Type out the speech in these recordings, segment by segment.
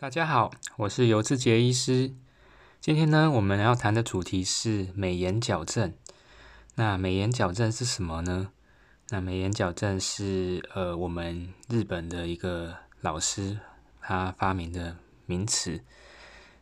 大家好，我是尤志杰医师。今天呢，我们要谈的主题是美颜矫正。那美颜矫正是什么呢？那美颜矫正是呃，我们日本的一个老师他发明的名词。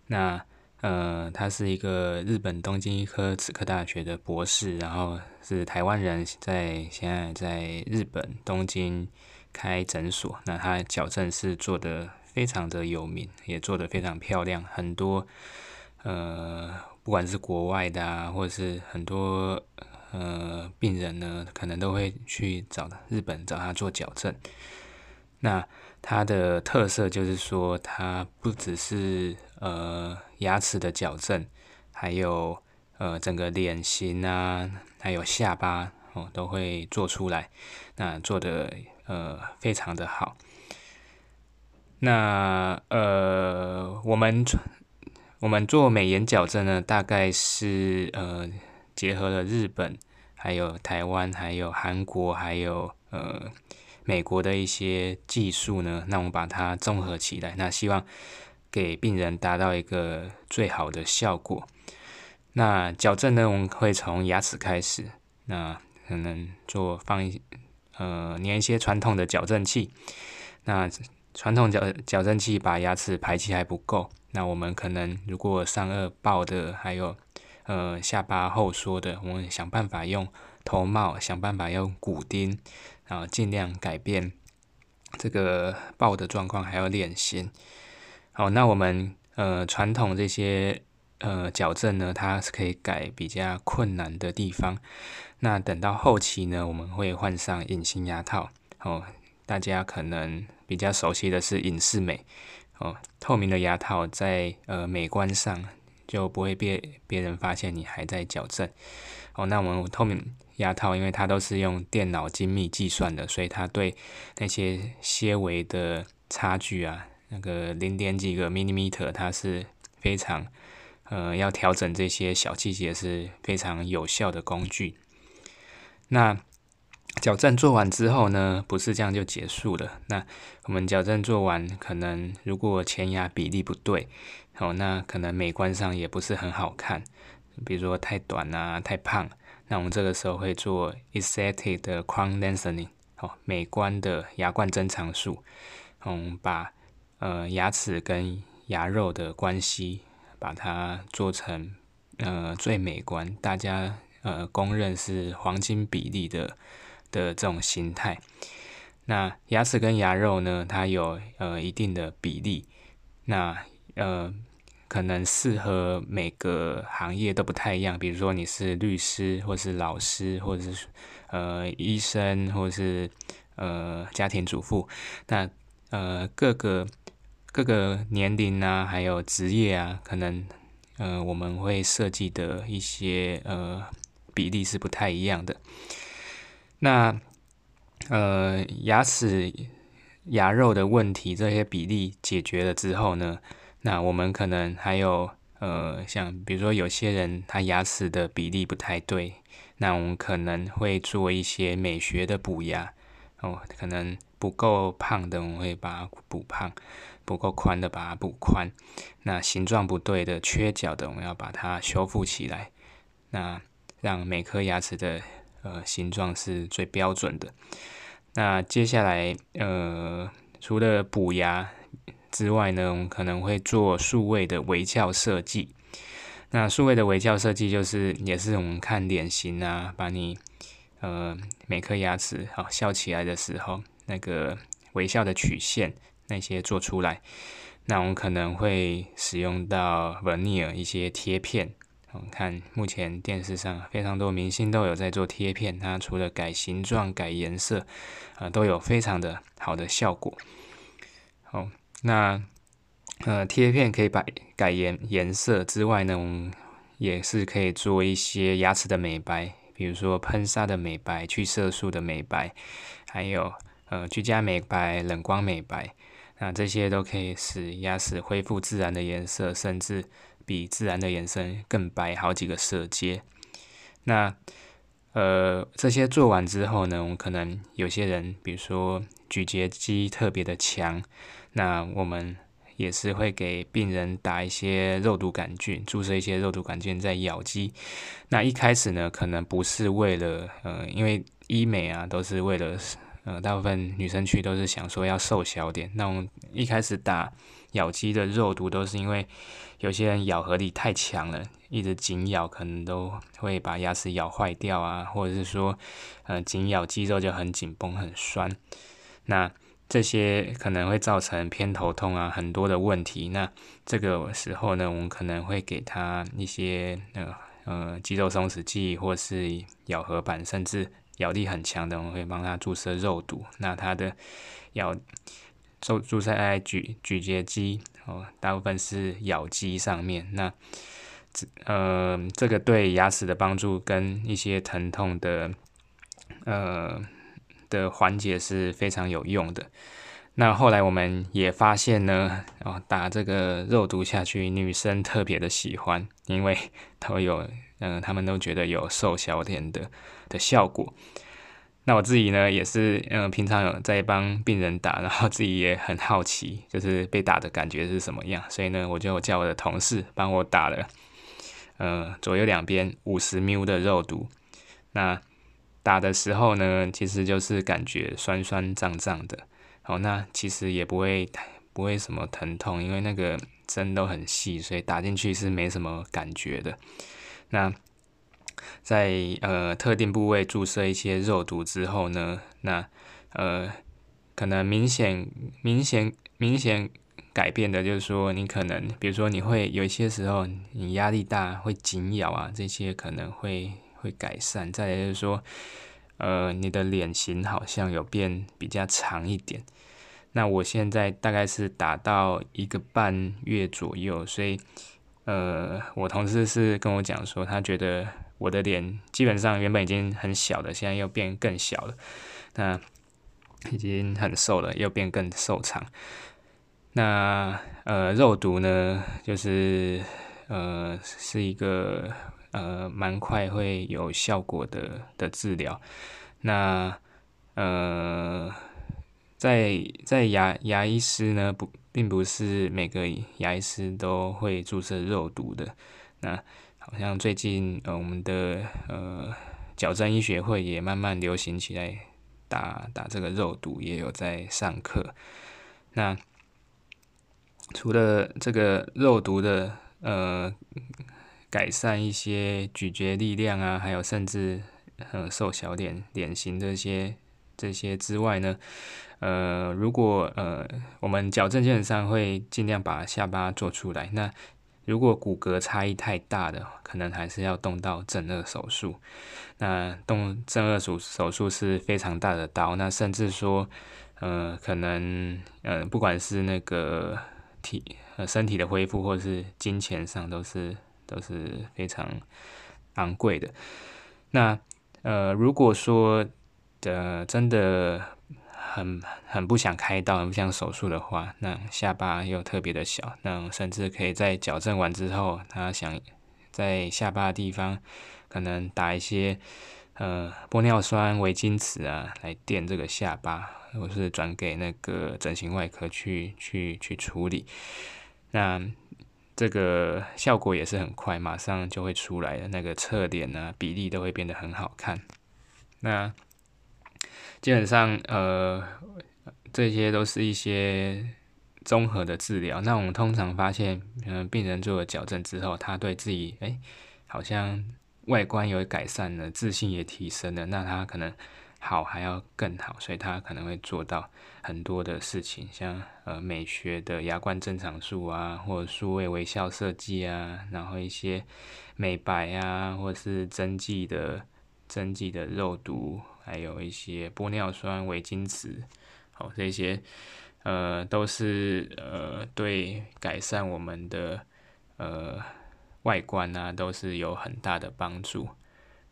那呃，他是一个日本东京医科齿科大学的博士，然后是台湾人，在现在在日本东京开诊所。那他矫正是做的。非常的有名，也做得非常漂亮。很多呃，不管是国外的啊，或者是很多呃病人呢，可能都会去找日本找他做矫正。那它的特色就是说，它不只是呃牙齿的矫正，还有呃整个脸型啊，还有下巴哦，都会做出来。那做的呃非常的好。那呃，我们我们做美颜矫正呢，大概是呃结合了日本、还有台湾、还有韩国、还有呃美国的一些技术呢，那我们把它综合起来，那希望给病人达到一个最好的效果。那矫正呢，我们会从牙齿开始，那可能做放一呃粘一些传统的矫正器，那。传统矫矫正器把牙齿排气还不够，那我们可能如果上颚爆的，还有呃下巴后缩的，我们想办法用头帽，想办法用骨钉，然后尽量改变这个爆的状况，还有脸型。好，那我们呃传统这些呃矫正呢，它是可以改比较困难的地方。那等到后期呢，我们会换上隐形牙套。哦，大家可能。比较熟悉的是隐适美哦，透明的牙套在呃美观上就不会被别人发现你还在矫正哦。那我们透明牙套，因为它都是用电脑精密计算的，所以它对那些些微的差距啊，那个零点几个 millimeter，它是非常呃要调整这些小细节是非常有效的工具。那矫正做完之后呢，不是这样就结束了。那我们矫正做完，可能如果前牙比例不对，哦，那可能美观上也不是很好看。比如说太短啊，太胖，那我们这个时候会做 aesthetic 的 crown lengthening，哦，美观的牙冠增长术，嗯，把呃牙齿跟牙肉的关系，把它做成呃最美观，大家呃公认是黄金比例的。的这种形态，那牙齿跟牙肉呢，它有呃一定的比例，那呃可能适合每个行业都不太一样。比如说你是律师，或是老师，或者是呃医生，或是呃家庭主妇，那呃各个各个年龄啊，还有职业啊，可能呃我们会设计的一些呃比例是不太一样的。那呃，牙齿牙肉的问题，这些比例解决了之后呢，那我们可能还有呃，像比如说有些人他牙齿的比例不太对，那我们可能会做一些美学的补牙。哦，可能不够胖的我们会把它补胖，不够宽的把它补宽，那形状不对的缺角的我们要把它修复起来，那让每颗牙齿的。呃，形状是最标准的。那接下来，呃，除了补牙之外呢，我们可能会做数位的微笑设计。那数位的微笑设计，就是也是我们看脸型啊，把你呃每颗牙齿好笑起来的时候，那个微笑的曲线那些做出来。那我们可能会使用到 veneer 一些贴片。我们看，目前电视上非常多明星都有在做贴片，它除了改形状、改颜色，啊，都有非常的好的效果。好，那呃，贴片可以把改颜颜色之外呢，我们也是可以做一些牙齿的美白，比如说喷砂的美白、去色素的美白，还有呃居家美白、冷光美白，那这些都可以使牙齿恢复自然的颜色，甚至。比自然的颜色更白好几个色阶。那呃，这些做完之后呢，我们可能有些人，比如说咀嚼肌特别的强，那我们也是会给病人打一些肉毒杆菌，注射一些肉毒杆菌在咬肌。那一开始呢，可能不是为了呃，因为医美啊都是为了呃，大部分女生去都是想说要瘦小点。那我们一开始打咬肌的肉毒都是因为有些人咬合力太强了，一直紧咬可能都会把牙齿咬坏掉啊，或者是说呃紧咬肌肉就很紧绷很酸。那这些可能会造成偏头痛啊，很多的问题。那这个时候呢，我们可能会给他一些呃呃肌肉松弛剂，或是咬合板，甚至咬力很强的，我们会帮他注射肉毒。那他的咬注注射在咀咀嚼肌哦，大部分是咬肌上面。那这呃这个对牙齿的帮助跟一些疼痛的呃。的缓解是非常有用的。那后来我们也发现呢，哦，打这个肉毒下去，女生特别的喜欢，因为都有，嗯，他们都觉得有瘦小点的的效果。那我自己呢，也是，嗯，平常有在帮病人打，然后自己也很好奇，就是被打的感觉是什么样，所以呢，我就叫我的同事帮我打了，嗯，左右两边五十 ml 的肉毒，那。打的时候呢，其实就是感觉酸酸胀胀的，好，那其实也不会不会什么疼痛，因为那个针都很细，所以打进去是没什么感觉的。那在呃特定部位注射一些肉毒之后呢，那呃可能明显明显明显改变的就是说，你可能比如说你会有一些时候你压力大会紧咬啊，这些可能会。会改善，再来就是说，呃，你的脸型好像有变比较长一点。那我现在大概是打到一个半月左右，所以，呃，我同事是跟我讲说，他觉得我的脸基本上原本已经很小的，现在又变更小了。那已经很瘦了，又变更瘦长。那呃，肉毒呢，就是呃，是一个。呃，蛮快会有效果的的治疗。那呃，在在牙牙医师呢，不，并不是每个牙医师都会注射肉毒的。那好像最近呃，我们的呃矫正医学会也慢慢流行起来，打打这个肉毒，也有在上课。那除了这个肉毒的呃。改善一些咀嚼力量啊，还有甚至呃瘦小脸脸型这些这些之外呢，呃，如果呃我们矫正基本上会尽量把下巴做出来。那如果骨骼差异太大的，可能还是要动到正颚手术。那动正颚手手术是非常大的刀，那甚至说呃可能呃不管是那个体呃身体的恢复，或是金钱上都是。都是非常昂贵的。那呃，如果说的真的很很不想开刀、很不想手术的话，那下巴又特别的小，那甚至可以在矫正完之后，他想在下巴的地方可能打一些呃玻尿酸、维金瓷啊，来垫这个下巴，或是转给那个整形外科去去去处理。那这个效果也是很快，马上就会出来的。那个侧脸呢，比例都会变得很好看。那基本上，呃，这些都是一些综合的治疗。那我们通常发现，嗯，病人做了矫正之后，他对自己，哎，好像外观有改善了，自信也提升了。那他可能。好还要更好，所以他可能会做到很多的事情，像呃美学的牙冠正常术啊，或者数位微笑设计啊，然后一些美白啊，或者是针剂的针剂的肉毒，还有一些玻尿酸、维金瓷，好这些呃都是呃对改善我们的呃外观啊都是有很大的帮助。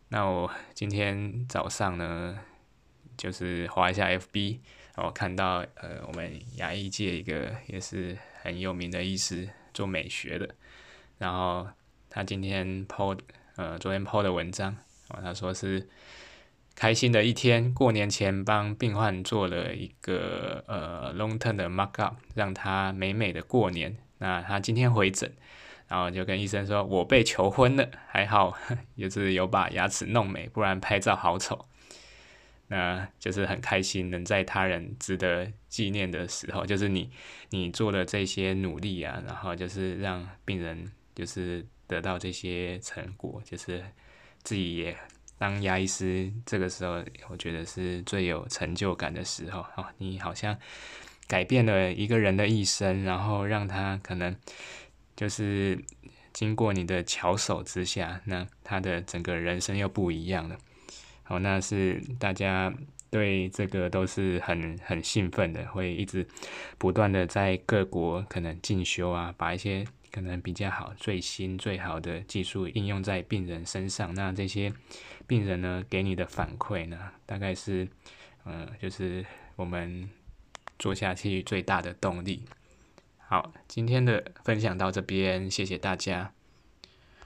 那我今天早上呢？就是划一下 FB，然后看到呃，我们牙医界一个也是很有名的医师做美学的，然后他今天 PO 呃昨天 PO 的文章，哦他说是开心的一天，过年前帮病患做了一个呃 long term 的 mark up，让他美美的过年。那他今天回诊，然后就跟医生说：“我被求婚了，还好，就是有把牙齿弄美，不然拍照好丑。”那就是很开心，能在他人值得纪念的时候，就是你你做的这些努力啊，然后就是让病人就是得到这些成果，就是自己也当牙医师，这个时候我觉得是最有成就感的时候哦，你好像改变了一个人的一生，然后让他可能就是经过你的巧手之下，那他的整个人生又不一样了。好，那是大家对这个都是很很兴奋的，会一直不断的在各国可能进修啊，把一些可能比较好、最新、最好的技术应用在病人身上。那这些病人呢，给你的反馈呢，大概是，呃，就是我们做下去最大的动力。好，今天的分享到这边，谢谢大家。